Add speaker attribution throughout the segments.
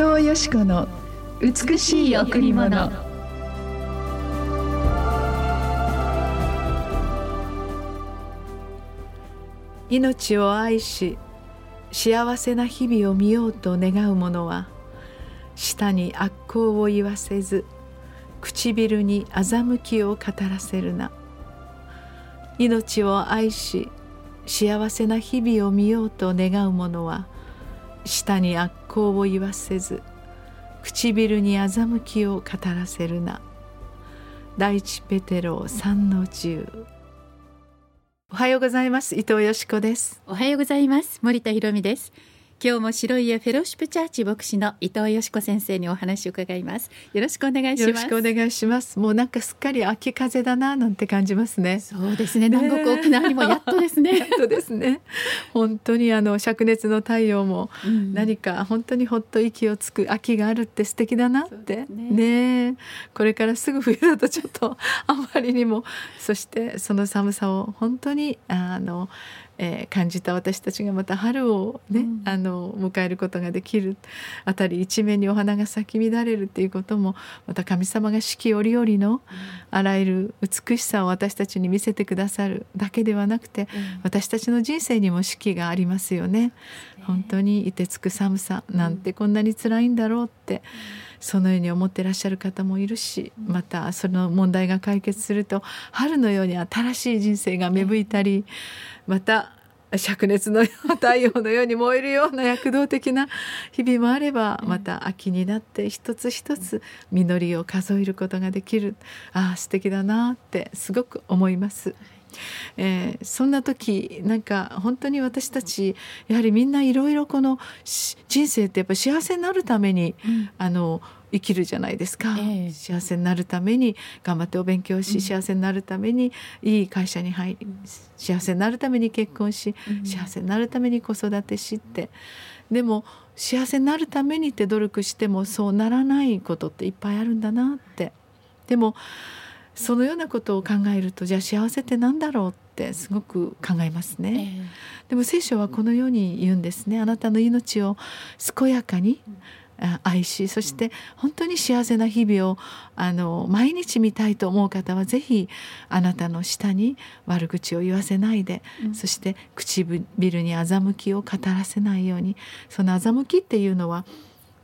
Speaker 1: 藤よしこの美しい贈り物。命を愛し幸せな日々を見ようと願う者は舌に悪行を言わせず唇に欺きを語らせるな。命を愛し幸せな日々を見ようと願う者は舌に悪行を言わせず唇に欺きを語らせるな。第一ペテロ三の十。おはようございます。伊藤よしこです。
Speaker 2: おはようございます。森田博美です。今日も白い家フェローシップチャーチ牧師の伊藤よしこ先生にお話を伺います。よろしくお願いします。
Speaker 1: よろしくお願いします。もうなんかすっかり秋風だななんて感じますね。
Speaker 2: そうですね。南国沖縄にもやっとですね。
Speaker 1: やっとですね。本当にあの灼熱の太陽も何か本当にほっと息をつく秋があるって素敵だなって。ね、ね、これからすぐ冬だとちょっとあまりにも。そしてその寒さを本当にあのえー、感じた私たちがまた春をね、うん、あの迎えることができる辺り一面にお花が咲き乱れるっていうこともまた神様が四季折々のあらゆる美しさを私たちに見せてくださるだけではなくて、うん、私たちの人生にも四季がありますよね。本当に凍てつく寒さなんてこんなに辛いんだろうって。そのように思ってらっしゃる方もいるしまたその問題が解決すると春のように新しい人生が芽吹いたりまた灼熱の太陽のように燃えるような躍動的な日々もあればまた秋になって一つ一つ実りを数えることができる。ああ素敵だなってすごく思います。えー、そんな時なんか本当に私たちやはりみんないろいろこの人生ってやっぱ幸せになるために、うん、あの生きるじゃないですか、えー、幸せになるために頑張ってお勉強し、うん、幸せになるためにいい会社に入り幸せになるために結婚し、うん、幸せになるために子育てしって。でも幸せになるためにって努力してもそうならないことっていっぱいあるんだなって。でもそのようなことを考えるとじゃあ幸せって何だろうってすごく考えますね、えー、でも聖書はこのように言うんですね。あなたの命を健やかに、愛しそして本当に幸せな日々をあの毎日見たいと思う方は是非あなたの下に悪口を言わせないで、うん、そして唇に欺きを語らせないようにその欺きっていうのは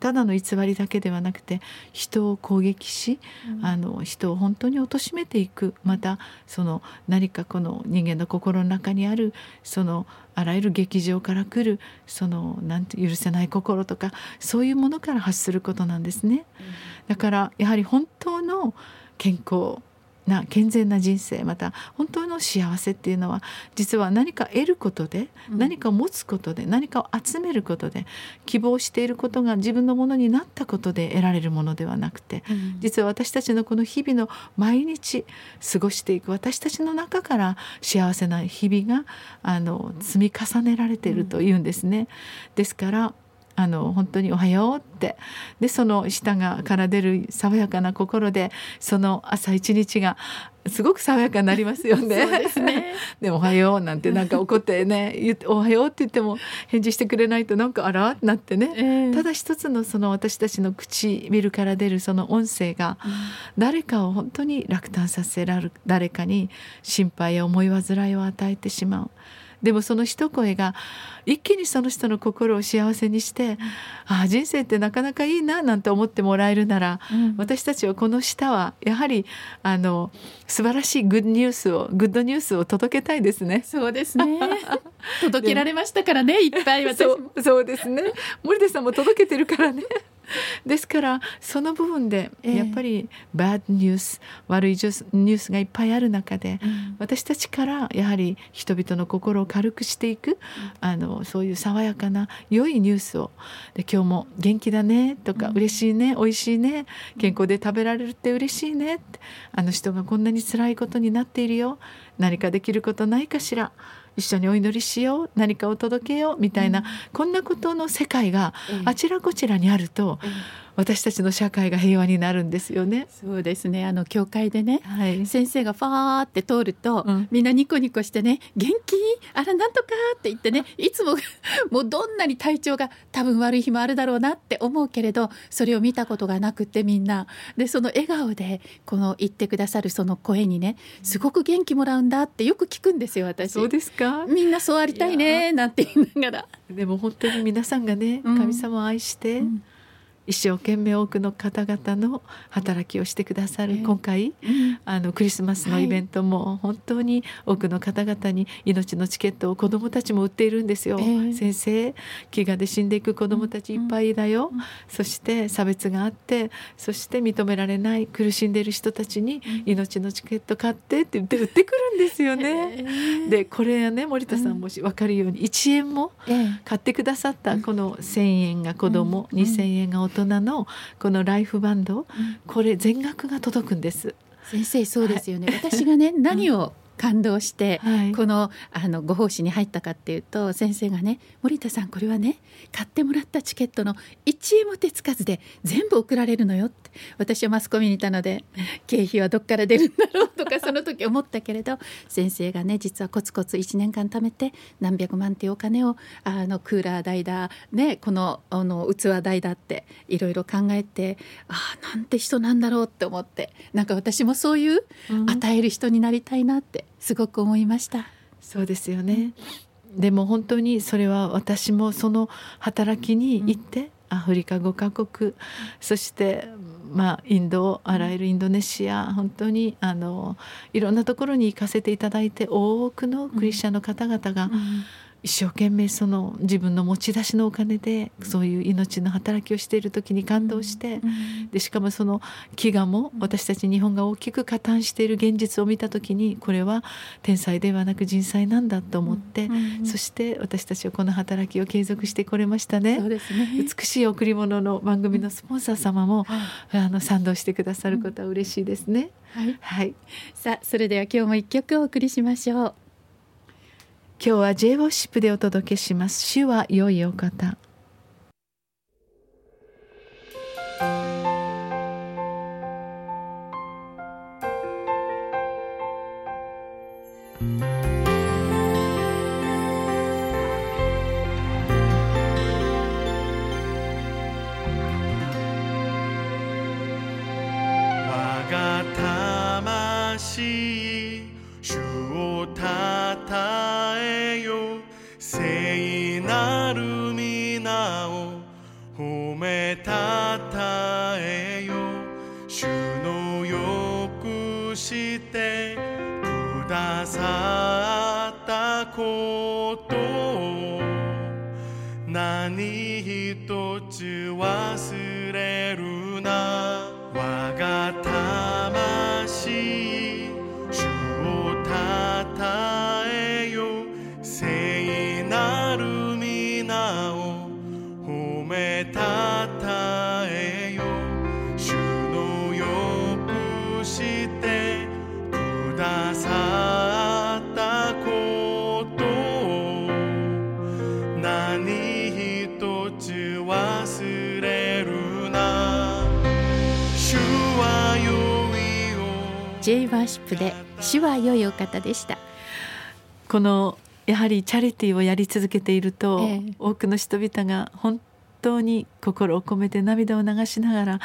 Speaker 1: ただの偽りだけではなくて人を攻撃し、うん、あの人を本当に貶めていく。またその何かこの人間の心の中にあるそのあらゆる劇場から来るそのなんて許せない心とかそういうものから発することなんですね。だからやはり本当の健康な健全な人生また本当の幸せっていうのは実は何か得ることで、何かを持つことで何かを集めることで希望していることが自分のものになったことで得られるものではなくて、実は私たちのこの日々の毎日過ごしていく私たちの中から幸せな日々があの積み重ねられているというんですね。ですからあの本当に「おはよう」って。でその舌がから出る爽やかな心でその朝一日がすごく爽やかになりますよね。
Speaker 2: でね。
Speaker 1: でも「おはよう」なんてなんか怒ってね「おはよう」って言っても返事してくれないとなんかあらってなってね、えー、ただ一つのその私たちの唇から出るその音声が誰かを本当に落胆させられる誰かに心配や思い煩いを与えてしまう。でもその一声が一気にその人の心を幸せにして、あ人生ってなかなかいいななんて思ってもらえるなら、うん、私たちはこの下はやはりあの素晴らしいグッドニュースをグッドニュースを届けたいですね。
Speaker 2: そうですね。届けられましたからねいっぱい私
Speaker 1: そうそうですね。森田さんも届けてるからね。ですからその部分でやっぱりバッドニュース、悪いニュースがいっぱいある中で、私たちからやはり人々の心を軽くしていく、あのそういう爽やかな良いニュースをで今日も元気だねとか、嬉しいね美味しいね健康で食べられるって嬉しいねあの人がこんなに辛いことになっているよ何かできることないかしら一緒にお祈りしよう何かを届けようみたいな、うん、こんなことの世界があちらこちらにあると、私たちの社会が平和になるんですよね。
Speaker 2: そうですね。あの教会でね、
Speaker 1: はい、
Speaker 2: 先生がファーって通ると、うん、みんなニコニコしてね「元気？あらなんとか」って言ってねいつももうどんなに体調が多分悪い日もあるだろうなって思うけれどそれを見たことがなくてみんな。でその笑顔でこの言ってくださるその声にねすごく元気もらうんだってよく聞くんですよ私。
Speaker 1: そうですか？
Speaker 2: みんなそうありたいねなんて言いながら。
Speaker 1: でも本当に皆さんがね、神様を愛して、うん一生懸命多くの方々の働きをしてくださる、今回、あのクリスマスのイベントも本当に多くの方々に命のチケットを子どもたちも売っているんですよ、先生飢餓で死んでいく子どもたちいっぱいだよ、そして差別があってそして認められない苦しんでいる人たちに命のチケット買ってって言って売ってくるんですよね。でこれはね森田さんもし分かるように1円も買ってくださったこの1,000円が子ども、2,000円が大人人のこのライフバンド、これ全額が届くんです。
Speaker 2: 先生そうですよね、はい、私がね何を感動して、はい、このあのご奉仕に入ったかっていうと先生がね「森田さんこれはね買ってもらったチケットの1円も手つかずで全部送られるのよ」って。私はマスコミにいたので経費はどっから出るんだろうとかその時思ったけれど先生がね実はコツコツ1年間貯めて何百万っていうお金をあのクーラー代だ、ね、このあの器代だっていろいろ考えてああなんて人なんだろうって思ってなんか私もそういう与える人になりたいなってすごく思いました。
Speaker 1: そうですよね、でも本当にそれは私もその働きに行って、アフリカ5カ国そしてまあ、インドあらゆるインドネシア本当にあのいろんなところに行かせていただいて多くのクリスチャンの方々が、一生懸命その自分の持ち出しのお金でそういう命の働きをしている時に感動して、でしかもその飢餓も私たち日本が大きく加担している現実を見た時にこれは天才ではなく人災なんだと思って、そして私たちはこの働きを継続してこれましたね。
Speaker 2: ね。
Speaker 1: 美しい贈り物の番組のスポンサー様も、あの賛同してくださることは嬉しいですね。
Speaker 2: はい、はい、さあそれでは今日も一曲お送りしましょう。
Speaker 1: 今日は J ウォッシップでお届けします。主は良いお方。
Speaker 3: でたたえよ主のよくしてくださったことを。何一つ忘れ
Speaker 2: ーシップで主は良いお方でした。
Speaker 1: このやはりチャリティーをやり続けていると、ええ、多くの人々が本当に心を込めて涙を流しながら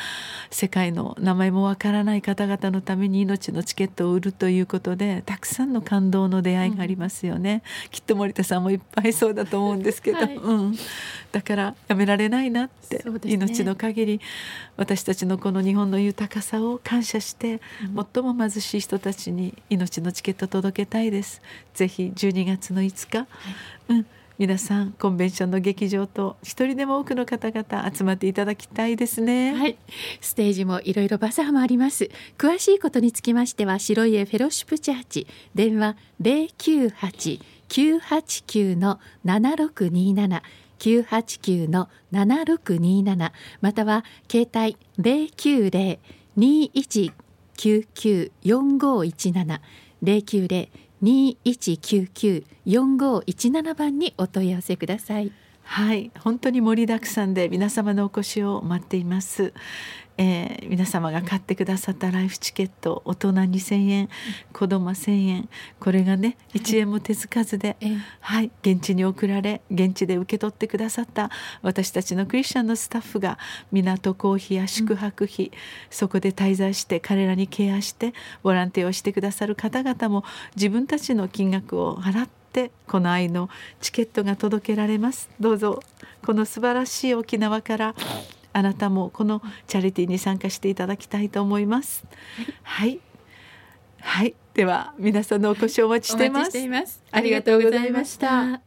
Speaker 1: 世界の名前もわからない方々のために命のチケットを売るということでたくさんの感動の出会いがありますよね、うん、きっと森田さんもいっぱいそうだと思うんですけど、はい、うん、だからやめられないなって、ね、命の限り私たちのこの日本の豊かさを感謝して、うん、最も貧しい人たちに命のチケット届けたいです。ぜひ12月の5日、はい、うん皆さんコンベンションの劇場と一人でも多くの方々集まっていただきたいですね。
Speaker 2: はい。ステージもいろいろバザーもあります。詳しいことにつきましては白い家フェロシップチャーチ。電話098-989の7627 989の7627または携帯090-2199-4517 090-2199-4517 2199-4517番にお問い合わせください。
Speaker 1: はい。本当に盛りだくさんで皆様のお越しを待っています。えー、皆様が買ってくださったライフチケット大人2,000円子供1,000円これがね1円も手つかずで、はい、現地に送られ現地で受け取ってくださった私たちのクリスチャンのスタッフが港コーヒーや宿泊費、うん、そこで滞在して彼らにケアしてボランティアをしてくださる方々も自分たちの金額を払ってこの愛のチケットが届けられますどうぞこの素晴らしい沖縄からあなたもこのチャリティーに参加していただきたいと思います。はい、はい、では皆さんのお越しをお待ちしています。
Speaker 2: ありがとうございました。